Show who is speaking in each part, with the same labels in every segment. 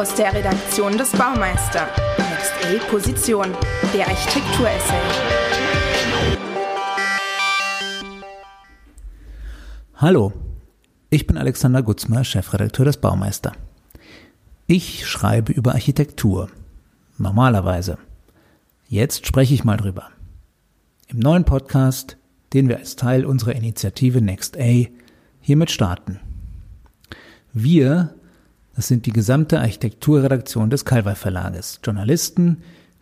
Speaker 1: Aus der Redaktion des Baumeister. Next A Position. Der Architekturessay.
Speaker 2: Hallo, ich bin Alexander Gutzmer, Chefredakteur des Baumeister. Ich schreibe über Architektur. Normalerweise. Jetzt spreche ich mal drüber. Im neuen Podcast, den wir als Teil unserer Initiative Next A hiermit starten. Wir, das sind die gesamte Architekturredaktion des Calvai Verlages, Journalisten,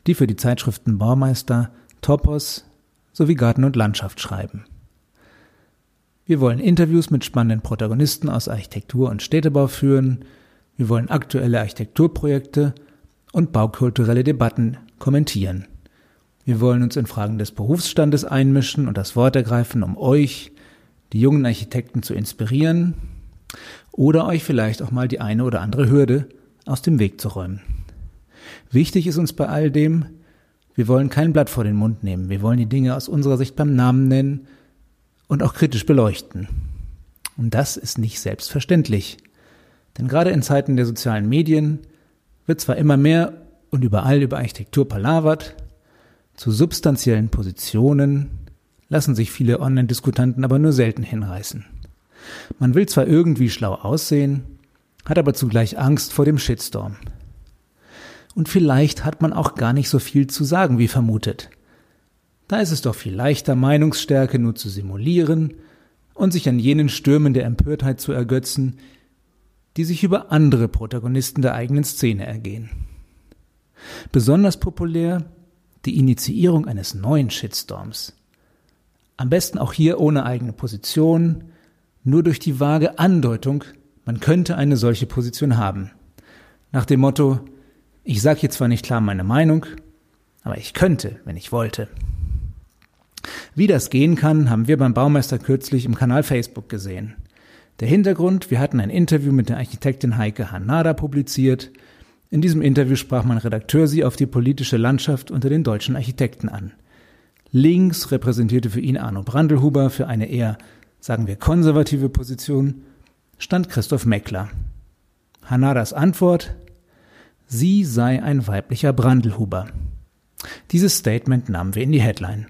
Speaker 2: die für die Zeitschriften Baumeister, Topos sowie Garten und Landschaft schreiben. Wir wollen Interviews mit spannenden Protagonisten aus Architektur und Städtebau führen, wir wollen aktuelle Architekturprojekte und baukulturelle Debatten kommentieren. Wir wollen uns in Fragen des Berufsstandes einmischen und das Wort ergreifen, um euch, die jungen Architekten, zu inspirieren oder euch vielleicht auch mal die eine oder andere Hürde aus dem Weg zu räumen. Wichtig ist uns bei all dem, wir wollen kein Blatt vor den Mund nehmen, wir wollen die Dinge aus unserer Sicht beim Namen nennen und auch kritisch beleuchten. Und das ist nicht selbstverständlich. Denn gerade in Zeiten der sozialen Medien wird zwar immer mehr und überall über Architektur palavert, zu substanziellen Positionen lassen sich viele Online-Diskutanten aber nur selten hinreißen. Man will zwar irgendwie schlau aussehen, hat aber zugleich Angst vor dem Shitstorm. Und vielleicht hat man auch gar nicht so viel zu sagen wie vermutet. Da ist es doch viel leichter, Meinungsstärke nur zu simulieren und sich an jenen Stürmen der Empörtheit zu ergötzen, die sich über andere Protagonisten der eigenen Szene ergehen. Besonders populär die Initiierung eines neuen Shitstorms. Am besten auch hier ohne eigene Position, nur durch die vage Andeutung, man könnte eine solche Position haben. Nach dem Motto, ich sage hier zwar nicht klar meine Meinung, aber ich könnte, wenn ich wollte. Wie das gehen kann, haben wir beim Baumeister kürzlich im Kanal Facebook gesehen. Der Hintergrund, wir hatten ein Interview mit der Architektin Heike Hanada publiziert. In diesem Interview sprach mein Redakteur sie auf die politische Landschaft unter den deutschen Architekten an. Links repräsentierte für ihn Arno Brandelhuber für eine eher, sagen wir, konservative Position, stand Christoph Meckler. Hanadas Antwort, sie sei ein weiblicher Brandelhuber. Dieses Statement nahmen wir in die Headline.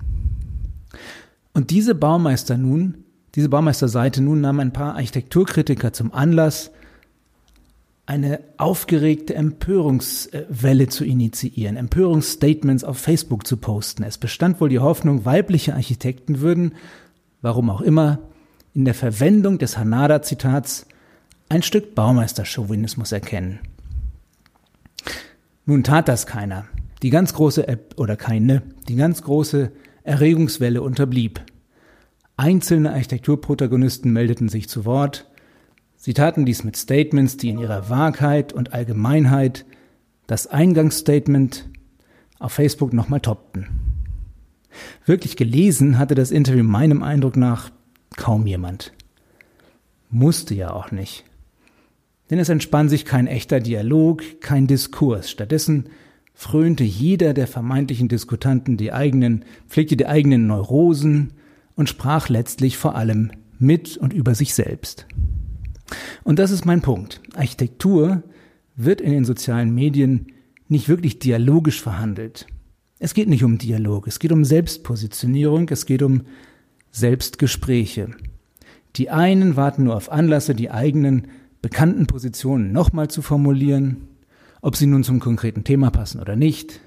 Speaker 2: Und diese Baumeister nun diese Baumeisterseite nun nahm ein paar Architekturkritiker zum Anlass, eine aufgeregte Empörungswelle zu initiieren, Empörungsstatements auf Facebook zu posten. Es bestand wohl die Hoffnung, weibliche Architekten würden, warum auch immer, in der Verwendung des Hanada-Zitats ein Stück Baumeisterchauvinismus erkennen. Nun tat das keiner. Die ganz große, oder keine, die ganz große Erregungswelle unterblieb. Einzelne Architekturprotagonisten meldeten sich zu Wort. Sie taten dies mit Statements, die in ihrer Wahrheit und Allgemeinheit das Eingangsstatement auf Facebook nochmal toppten. Wirklich gelesen hatte das Interview meinem Eindruck nach kaum jemand. Musste ja auch nicht. Denn es entspann sich kein echter Dialog, kein Diskurs. Stattdessen frönte jeder der vermeintlichen Diskutanten die eigenen, pflegte die eigenen Neurosen, und sprach letztlich vor allem mit und über sich selbst. Und das ist mein Punkt. Architektur wird in den sozialen Medien nicht wirklich dialogisch verhandelt. Es geht nicht um Dialog, es geht um Selbstpositionierung, es geht um Selbstgespräche. Die einen warten nur auf Anlasse, die eigenen bekannten Positionen nochmal zu formulieren, ob sie nun zum konkreten Thema passen oder nicht.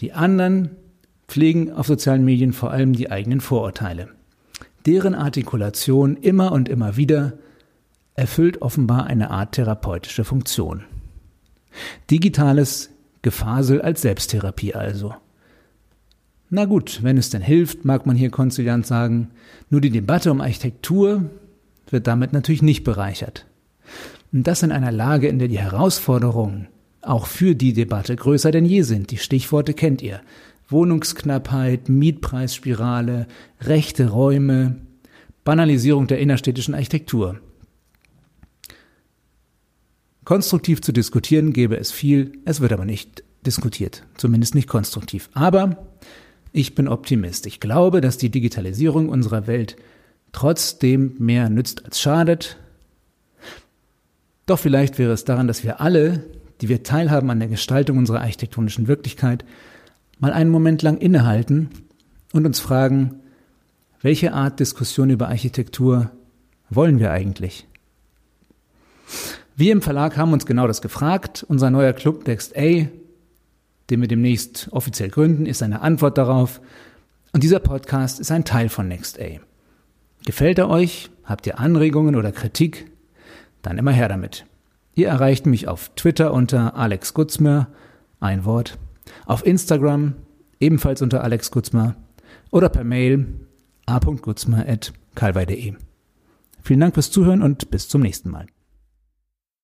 Speaker 2: Die anderen pflegen auf sozialen Medien vor allem die eigenen Vorurteile. Deren Artikulation immer und immer wieder erfüllt offenbar eine Art therapeutische Funktion. Digitales Gefasel als Selbsttherapie also. Na gut, wenn es denn hilft, mag man hier konziliant sagen, nur die Debatte um Architektur wird damit natürlich nicht bereichert. Und das in einer Lage, in der die Herausforderungen auch für die Debatte größer denn je sind. Die Stichworte kennt ihr. Wohnungsknappheit, Mietpreisspirale, rechte Räume, Banalisierung der innerstädtischen Architektur. Konstruktiv zu diskutieren gäbe es viel, es wird aber nicht diskutiert, zumindest nicht konstruktiv. Aber ich bin Optimist. Ich glaube, dass die Digitalisierung unserer Welt trotzdem mehr nützt als schadet. Doch vielleicht wäre es daran, dass wir alle die wir teilhaben an der Gestaltung unserer architektonischen Wirklichkeit, mal einen Moment lang innehalten und uns fragen, welche Art Diskussion über Architektur wollen wir eigentlich? Wir im Verlag haben uns genau das gefragt. Unser neuer Club Next A, den wir demnächst offiziell gründen, ist eine Antwort darauf. Und dieser Podcast ist ein Teil von Next A. Gefällt er euch? Habt ihr Anregungen oder Kritik? Dann immer her damit. Ihr erreicht mich auf Twitter unter Alex Gutzmer, ein Wort, auf Instagram ebenfalls unter Alex Gutzmer oder per Mail a.gutzmer.calvei.de. Vielen Dank fürs Zuhören und bis zum nächsten Mal.